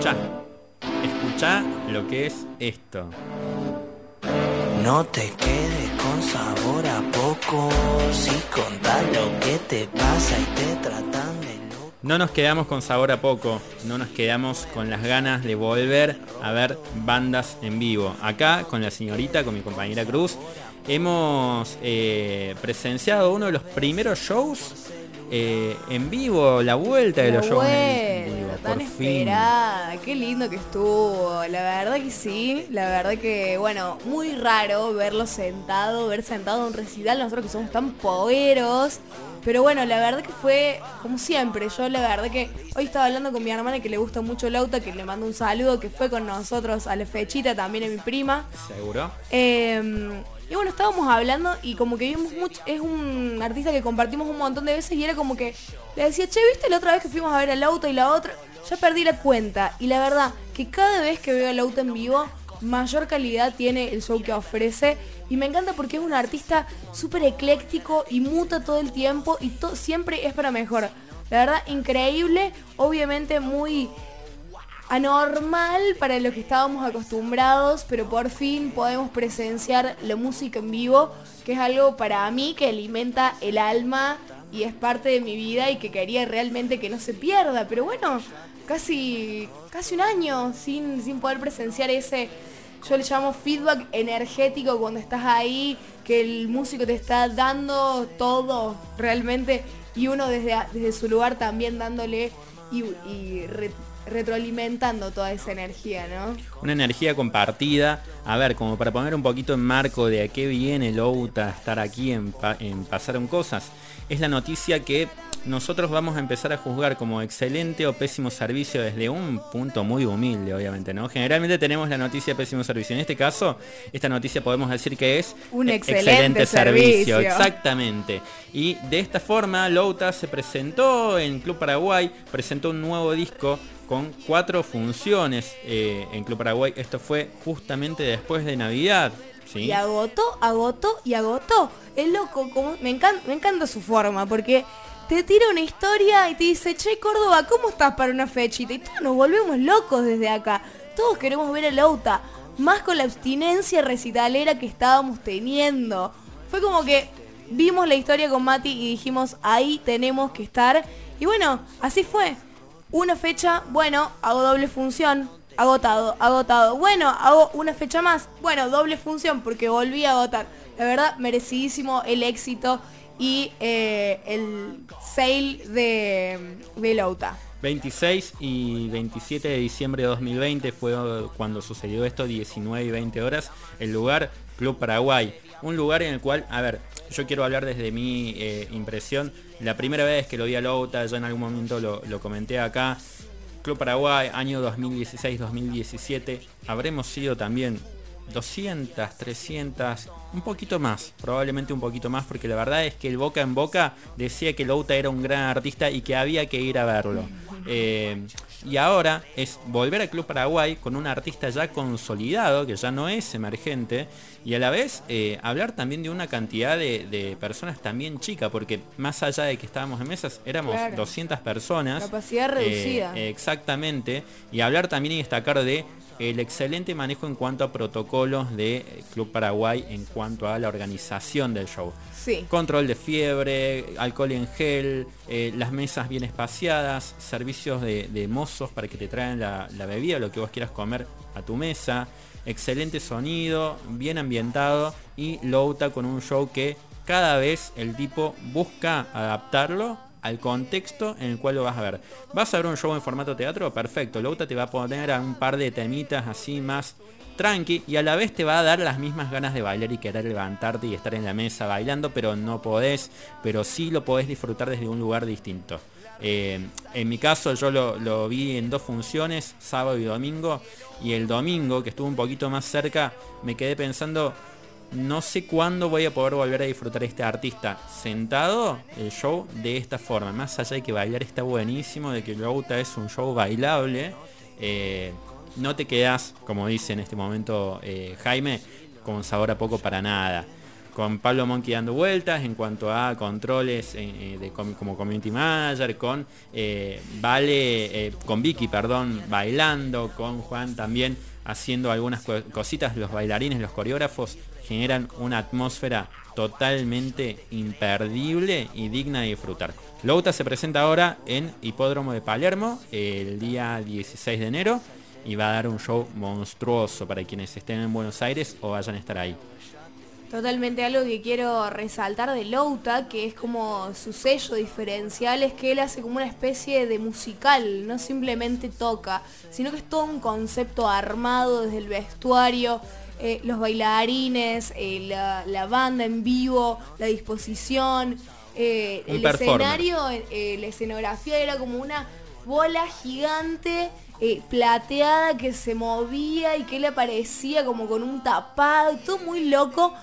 Escucha, escucha lo que es esto. No te quedes con sabor a poco, si contás lo que te pasa y te tratan de loco. No nos quedamos con sabor a poco, no nos quedamos con las ganas de volver a ver bandas en vivo. Acá con la señorita, con mi compañera Cruz, hemos eh, presenciado uno de los primeros shows eh, en vivo, la vuelta de La los shows en tan por fin. esperada, qué lindo que estuvo, la verdad que sí, la verdad que, bueno, muy raro verlo sentado, ver sentado en un recital, nosotros que somos tan poeros, pero bueno, la verdad que fue como siempre, yo la verdad que hoy estaba hablando con mi hermana que le gusta mucho el auto, que le mando un saludo, que fue con nosotros a la fechita, también a mi prima, ¿Seguro? eh, y bueno, estábamos hablando y como que vimos mucho, es un artista que compartimos un montón de veces y era como que le decía, che, ¿viste la otra vez que fuimos a ver el auto y la otra? Ya perdí la cuenta. Y la verdad, que cada vez que veo el auto en vivo, mayor calidad tiene el show que ofrece. Y me encanta porque es un artista súper ecléctico y muta todo el tiempo y siempre es para mejor. La verdad, increíble, obviamente muy anormal para lo que estábamos acostumbrados, pero por fin podemos presenciar la música en vivo, que es algo para mí que alimenta el alma y es parte de mi vida y que quería realmente que no se pierda. Pero bueno, casi, casi un año sin, sin poder presenciar ese, yo le llamo feedback energético cuando estás ahí, que el músico te está dando todo realmente y uno desde, desde su lugar también dándole y, y re- retroalimentando toda esa energía, ¿no? Una energía compartida. A ver, como para poner un poquito en marco de a qué viene Louta estar aquí en, en Pasaron Cosas, es la noticia que nosotros vamos a empezar a juzgar como excelente o pésimo servicio desde un punto muy humilde, obviamente, ¿no? Generalmente tenemos la noticia de pésimo servicio. En este caso, esta noticia podemos decir que es Un e- excelente servicio. Exactamente. Y de esta forma, Louta se presentó en Club Paraguay, presentó un nuevo disco con cuatro funciones eh, en Club Paraguay. Esto fue justamente después de Navidad. Y agotó, agotó y agotó. Es loco, como, me, encanta, me encanta su forma, porque te tira una historia y te dice, che Córdoba, ¿cómo estás para una fechita? Y todos nos volvemos locos desde acá. Todos queremos ver a Lauta. Más con la abstinencia recitalera que estábamos teniendo. Fue como que vimos la historia con Mati y dijimos, ahí tenemos que estar. Y bueno, así fue. Una fecha, bueno, hago doble función, agotado, agotado. Bueno, hago una fecha más, bueno, doble función porque volví a agotar. La verdad, merecidísimo el éxito y eh, el sale de, de Lauta. 26 y 27 de diciembre de 2020 fue cuando sucedió esto, 19 y 20 horas. El lugar, Club Paraguay. Un lugar en el cual, a ver, yo quiero hablar desde mi eh, impresión. La primera vez que lo vi a Louta, yo en algún momento lo comenté acá. Club Paraguay, año 2016-2017. Habremos sido también 200, 300, un poquito más, probablemente un poquito más, porque la verdad es que el boca en boca decía que Louta era un gran artista y que había que ir a verlo. Eh, y ahora es volver al Club Paraguay con un artista ya consolidado, que ya no es emergente, y a la vez eh, hablar también de una cantidad de, de personas también chica, porque más allá de que estábamos en mesas, éramos Claro. 200 personas. Capacidad reducida. Eh, exactamente. Y hablar también y destacar de el excelente manejo en cuanto a protocolos de Club Paraguay en cuanto a la organización del show. Sí. Control de fiebre, alcohol en gel, eh, las mesas bien espaciadas, servicios de, de mozos para que te traigan la, la bebida, lo que vos quieras comer a tu mesa, excelente sonido, bien ambientado y Louta con un show que cada vez el tipo busca adaptarlo al contexto en el cual lo vas a ver. ¿Vas a ver un show en formato teatro? Perfecto. Louta te va a poner a un par de temitas así más tranqui y a la vez te va a dar las mismas ganas de bailar y querer levantarte y estar en la mesa bailando, pero no podés, pero sí lo podés disfrutar desde un lugar distinto. Eh, en mi caso yo lo, lo vi en dos funciones, sábado y domingo, y el domingo, que estuvo un poquito más cerca, me quedé pensando, no sé cuándo voy a poder volver a disfrutar este artista sentado el show de esta forma. Más allá de que bailar está buenísimo, de que Louta es un show bailable, eh, no te quedas, como dice en este momento eh, Jaime, con sabor a poco para nada. Con Pablo Monkey dando vueltas en cuanto a controles eh, de, como community manager, con Vale, con Vicky, perdón, bailando, con Juan también haciendo algunas cositas, los bailarines, los coreógrafos generan una atmósfera totalmente imperdible y digna de disfrutar. Louta se presenta ahora en Hipódromo de Palermo el día 16 de enero y va a dar un show monstruoso para quienes estén en Buenos Aires o vayan a estar ahí. Totalmente algo que quiero resaltar de Louta, que es como su sello diferencial, es que él hace como una especie de musical, no simplemente toca, sino que es todo un concepto armado desde el vestuario, eh, los bailarines, eh, la, banda en vivo, la disposición, eh, el escenario, la escenografía era como una bola gigante plateada que se movía y que le aparecía como con un tapado, todo muy loco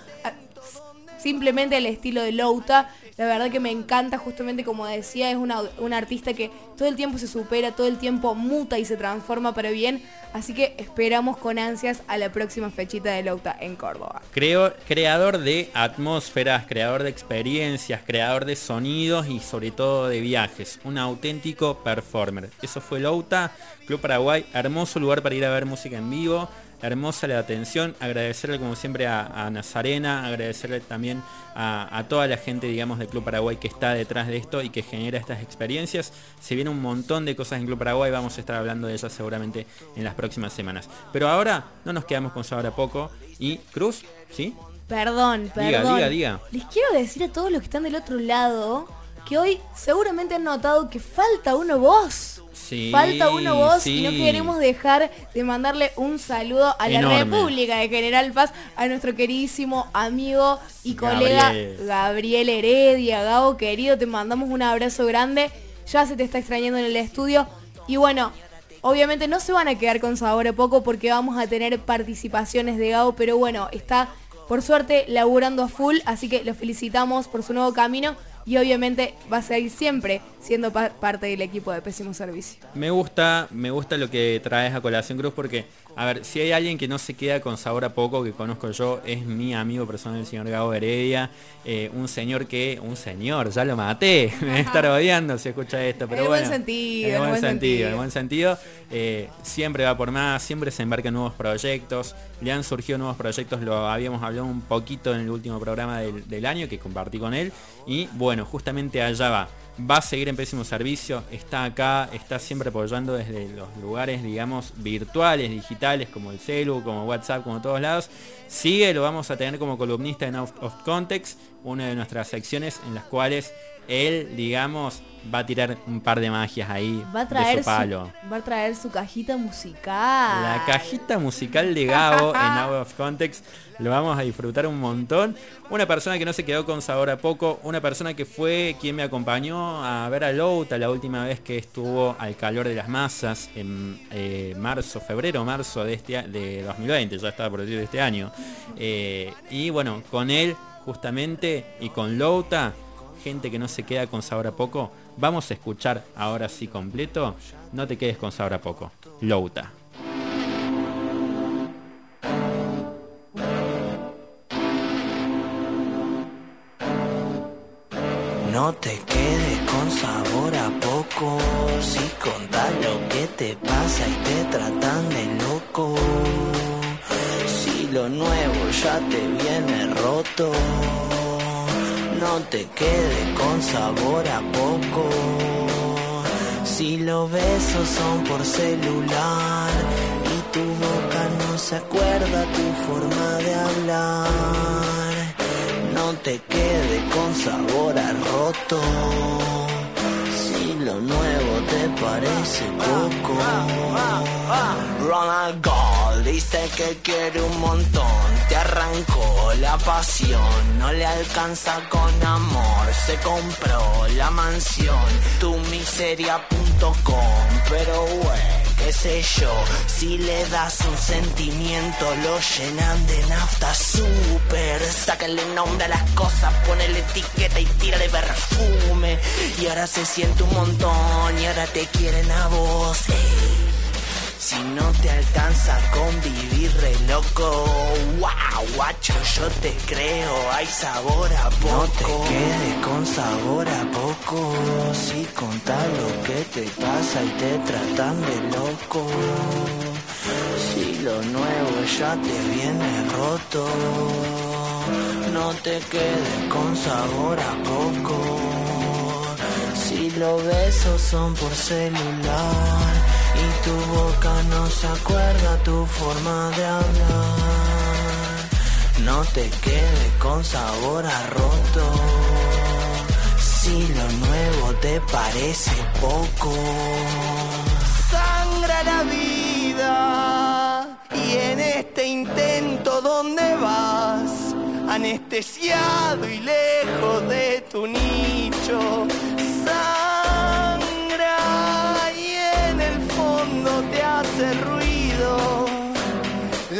simplemente el estilo de Louta. La verdad que me encanta, justamente como decía, es una, artista que todo el tiempo se supera, todo el tiempo muta y se transforma para bien. Así que esperamos con ansias a la próxima fechita de Louta en Córdoba. Creo, creador de atmósferas, creador de experiencias, creador de sonidos y sobre todo de viajes. Un auténtico performer. Eso fue Louta, Club Paraguay, hermoso lugar para ir a ver música en vivo hermosa la atención, agradecerle como siempre a, Nazarena, agradecerle también a, toda la gente, digamos, del Club Paraguay que está detrás de esto y que genera estas experiencias. Se viene un montón de cosas en Club Paraguay, vamos a estar hablando de ellas seguramente en las próximas semanas. Pero ahora no nos quedamos con sabor a poco y Cruz, ¿sí? Perdón, perdón. Diga, diga, diga. Les quiero decir a todos los que están del otro lado que hoy seguramente han notado que falta uno voz. Falta uno voz y no queremos dejar de mandarle un saludo a la República de General Paz, a nuestro queridísimo amigo y colega Gabriel, Heredia. Gabo, querido, te mandamos un abrazo grande. Ya se te está extrañando en el estudio. Y bueno, obviamente no se van a quedar con sabor a poco porque vamos a tener participaciones de Gabo, pero bueno, está por suerte laburando a full, así que lo felicitamos por su nuevo camino y obviamente va a seguir siempre siendo parte del equipo de Pésimo Servicio. Me gusta, me gusta lo que traes a colación Cruz porque, a ver, si hay alguien que no se queda con sabor a poco, que conozco yo, es mi amigo personal, el señor Gabo Heredia, eh, un señor que, un señor, ya lo maté, me a estar odiando si escucha esto, pero en bueno. Buen sentido, en buen sentido, en buen sentido. Eh, siempre va por más, siempre se embarca en nuevos proyectos, le han surgido nuevos proyectos, lo habíamos hablado un poquito en el último programa del, del año que compartí con él, y bueno, justamente allá va va a seguir en pésimo servicio, está acá, está siempre apoyando desde los lugares, digamos, virtuales, digitales, como el celu, como WhatsApp, como todos lados. Sigue, lo vamos a tener como columnista en Out of Context, una de nuestras secciones en las cuales él, digamos, va a tirar un par de magias ahí va a traer palo. va a traer su cajita musical. La cajita musical de Gabo en Out of Context. Lo vamos a disfrutar un montón. Una persona que no se quedó con sabor a poco. Una persona que fue quien me acompañó a ver a Louta la última vez que estuvo al calor de las masas en eh, marzo, febrero, marzo de, este, de 2020. Ya estaba por decir de este año. Eh, y bueno, con él justamente y con Louta gente que no se queda con sabor a poco, vamos a escuchar ahora sí completo. No te quedes con sabor a poco. Louta. No te quedes con sabor a poco, si contás lo que te pasa y te tratan de loco. Si lo nuevo ya te viene roto no te quede con sabor a poco. Si los besos son por celular y tu boca no se acuerda tu forma de hablar, no te quede con sabor a roto. Si lo nuevo te parece poco. Ronald Gold dice que quiere un montón. Te arrancó la pasión, no le alcanza con amor, se compró la mansión, tu miseria.com, pero güey, qué sé yo, si le das un sentimiento lo llenan de nafta super, sácale nombre a las cosas, ponele etiqueta y tírale perfume, y ahora se siente un montón y ahora te quieren a vos. Si no te alcanza con vivir re loco, wow, guacho, yo te creo, hay sabor a poco. No te quedes con sabor a poco, si contá lo que te pasa y te tratan de loco. Si lo nuevo ya te viene roto, no te quedes con sabor a poco. Si los besos son por celular y tu boca no se acuerda tu forma de hablar, no te quedes con sabor a roto. Si lo nuevo te parece poco, sangra la vida y en este intento donde vas anestesiado y lejos de tu nicho.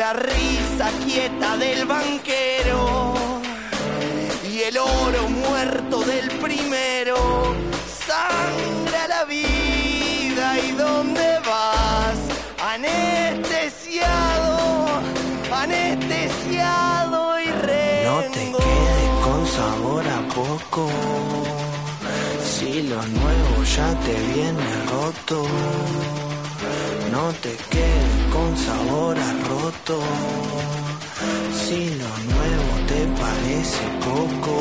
La risa quieta del banquero y el oro muerto del primero. Sangra la vida y dónde vas anestesiado, anestesiado y rengo. No te quedes con sabor a poco. Si lo nuevo ya te viene roto no te quedes con sabor a roto. Si lo nuevo te parece poco.